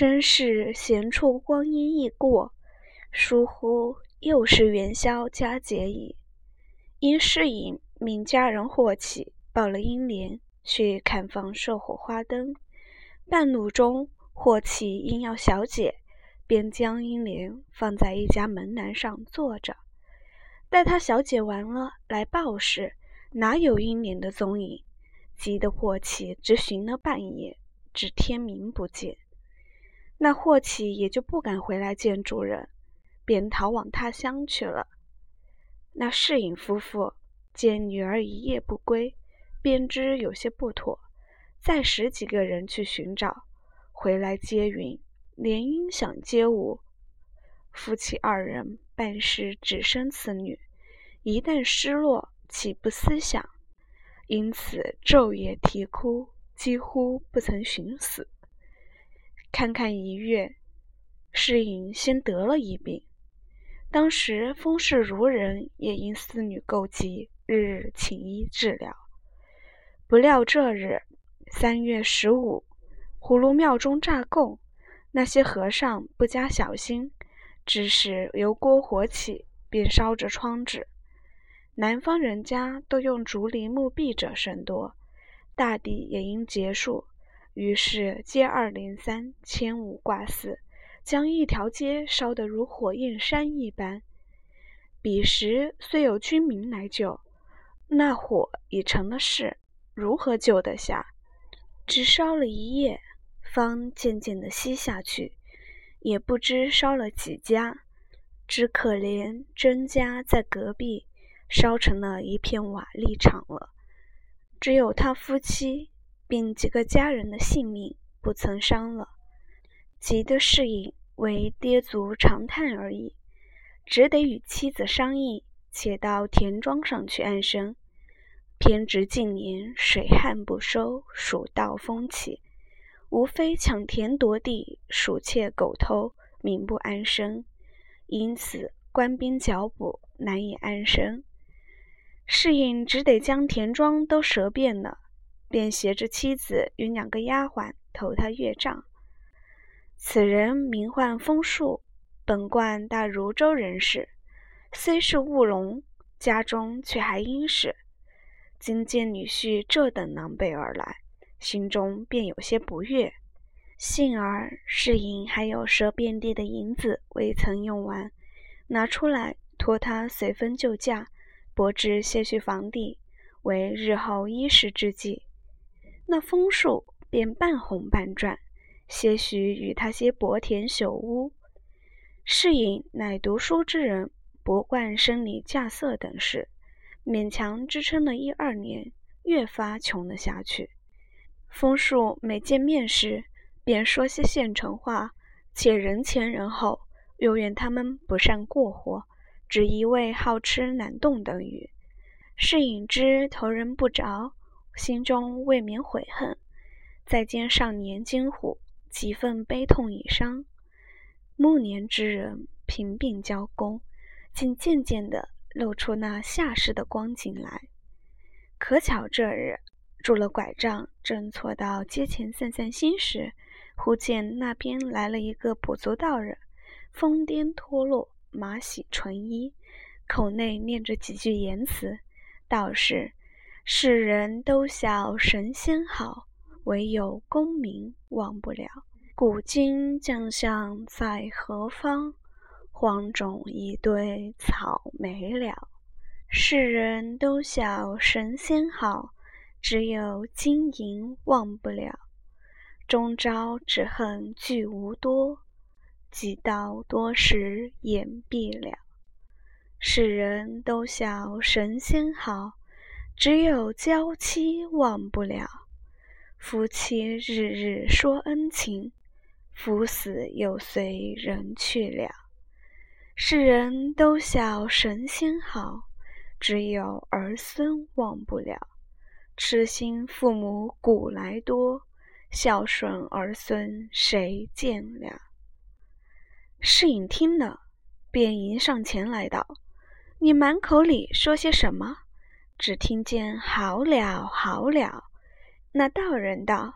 真是闲处光阴易过，疏忽又是元宵佳节矣。因侍隐命家人霍启抱了英莲去看房射火花灯，半路中霍启因要小姐，便将英莲放在一家门栏上坐着。待他小姐完了来报时，哪有英莲的踪影？急得霍启直寻了半夜，至天明不见。那霍启也就不敢回来见主人，便逃往他乡去了。那侍隐夫妇见女儿一夜不归，便知有些不妥，再使几个人去寻找，回来皆云连音响皆无。夫妻二人半是只生此女，一旦失落，岂不思想？因此昼夜啼哭，几乎不曾寻死。看看一月，侍隐先得了一病。当时风势如人也因思女够急，日日请医治疗。不料这日三月十五，葫芦庙中炸供，那些和尚不加小心，致使油锅火起，便烧着窗纸。南方人家都用竹篱木壁者甚多，大抵也因结束。于是接二连三，牵五挂四，将一条街烧得如火焰山一般。彼时虽有军民来救，那火已成了势，如何救得下？只烧了一夜，方渐渐的熄下去，也不知烧了几家。只可怜甄家在隔壁，烧成了一片瓦砾场了。只有他夫妻。并几个家人的性命不曾伤了，急得侍隐为跌足长叹而已，只得与妻子商议，且到田庄上去安身。偏值近年水旱不收，蜀道风起，无非抢田夺地，鼠窃狗偷，民不安生，因此官兵剿捕，难以安身。侍隐只得将田庄都折遍了。便携着妻子与两个丫鬟投他岳丈。此人名唤风树，本贯大汝州人士，虽是务农，家中却还殷实。今见女婿这等狼狈而来，心中便有些不悦。幸而是因还有赊遍地的银子未曾用完，拿出来托他随分就价，博置些许房地，为日后衣食之计。那枫树便半红半转，些许与他些薄田朽屋。世隐乃读书之人，不惯生理架色等事，勉强支撑了一二年，越发穷了下去。枫树每见面时，便说些现成话，且人前人后，又怨他们不善过活，只一味好吃懒动等语。世隐之头人不着。心中未免悔恨，再见上年惊虎，几分悲痛已伤。暮年之人贫病交工，竟渐渐地露出那下世的光景来。可巧这日拄了拐杖，正错到街前散散心时，忽见那边来了一个跛足道人，疯癫脱落，马洗纯衣，口内念着几句言辞，道是。世人都晓神仙好，唯有功名忘不了。古今将相在何方？荒冢一堆草没了。世人都晓神仙好，只有金银忘不了。终朝只恨聚无多，几道多时眼闭了。世人都晓神仙好。只有娇妻忘不了，夫妻日日说恩情，夫死又随人去了。世人都晓神仙好，只有儿孙忘不了。痴心父母古来多，孝顺儿孙谁见了？侍隐听了，便迎上前来道：“你满口里说些什么？”只听见好了好了，那道人道：“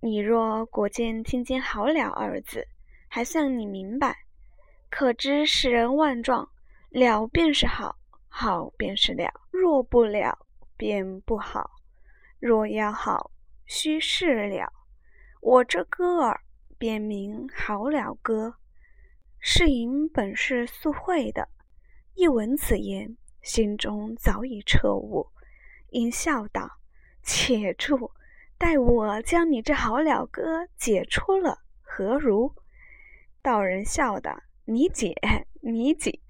你若果见听见“好了”二字，还算你明白，可知世人万状，了便是好，好便是了；若不了，便不好；若要好，须是了。我这歌儿便名《好了歌》。世隐本是素会的，一闻此言，心中早已彻悟，因笑道：“且住！”待我将你这好了歌解出了，何如？道人笑道：“你解，你解。”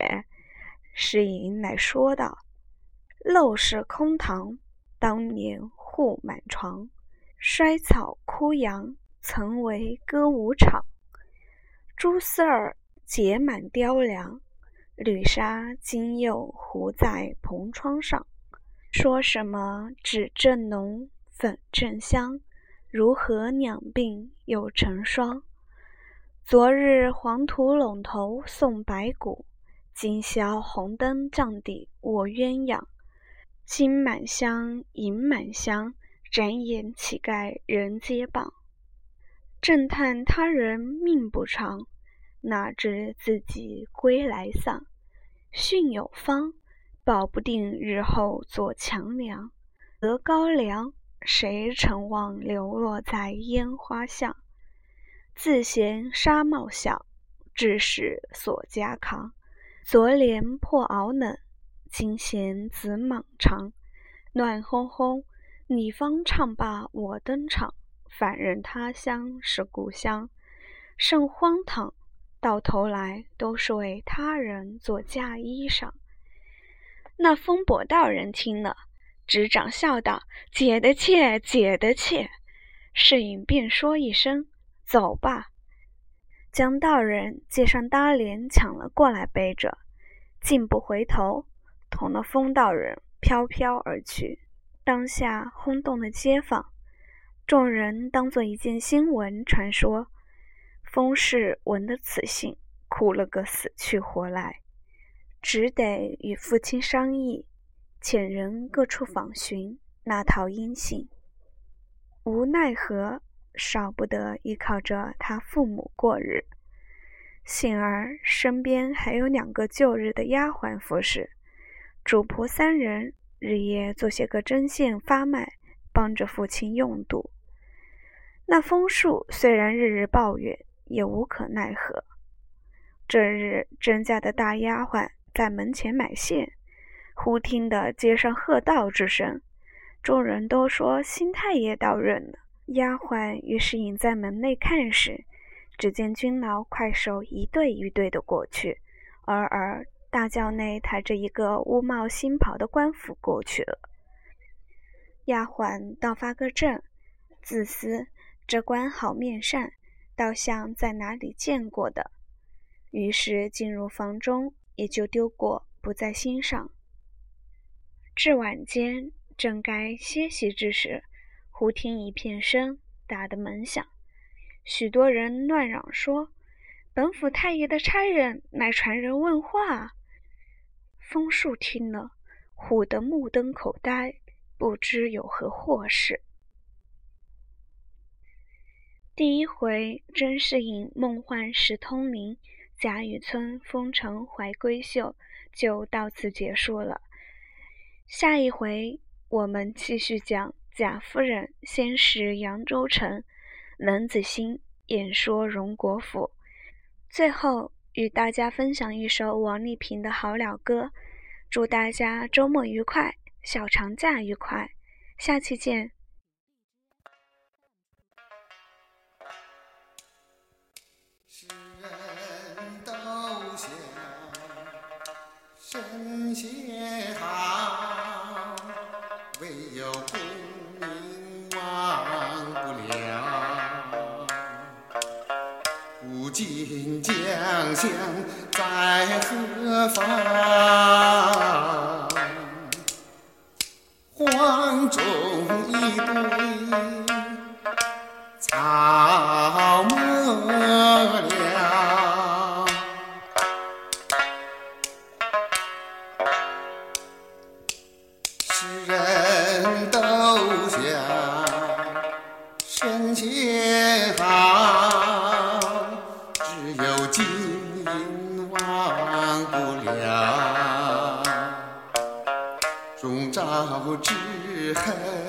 诗隐乃说道：“陋室空堂，当年户满床。衰草枯杨，曾为歌舞场。蛛丝儿结满雕梁，缕纱今又糊在蓬窗上。说什么纸正浓？”粉正香，如何两鬓又成霜？昨日黄土陇头送白骨，今宵红灯帐底卧鸳鸯。金满箱，银满箱，展眼乞丐人皆谤。正叹他人命不长，哪知自己归来丧。训有方，保不定日后做强梁。得高粱。谁曾望流落在烟花巷？自嫌纱帽小，致使锁枷扛。昨怜破袄冷，今嫌紫蟒长。暖烘烘，你方唱罢我登场。反认他乡是故乡，甚荒唐！到头来都是为他人做嫁衣裳。那风伯道人听了。执掌笑道：“解的切，解的切。”世隐便说一声：“走吧。”将道人借上搭帘抢了过来，背着，竟不回头，同了风道人飘飘而去。当下轰动了街坊，众人当做一件新闻传说。风氏闻得此信，哭了个死去活来，只得与父亲商议。遣人各处访寻，那套音信，无奈何，少不得依靠着他父母过日。幸而身边还有两个旧日的丫鬟服侍，主仆三人日夜做些个针线发卖，帮着父亲用度。那枫树虽然日日抱怨，也无可奈何。这日甄家的大丫鬟在门前买线。忽听得街上喝道之声，众人都说新太爷到任了。丫鬟于是隐在门内看时，只见军牢快手一对一对的过去，而而大轿内抬着一个乌帽新袍的官府过去了。丫鬟倒发个怔，自思这官好面善，倒像在哪里见过的，于是进入房中，也就丢过，不在心上。至晚间，正该歇息之时，忽听一片声，打的门响，许多人乱嚷说：“本府太爷的差人乃传人问话。”枫树听了，唬得目瞪口呆，不知有何祸事。第一回甄士隐梦幻石通灵，贾雨村风尘怀闺秀，就到此结束了。下一回，我们继续讲贾夫人先识扬州城，冷子兴演说荣国府，最后与大家分享一首王丽萍的好了歌。祝大家周末愉快，小长假愉快，下期见。写好，唯有功名忘不了。古今将相在何方？黄忠一。终朝之恨。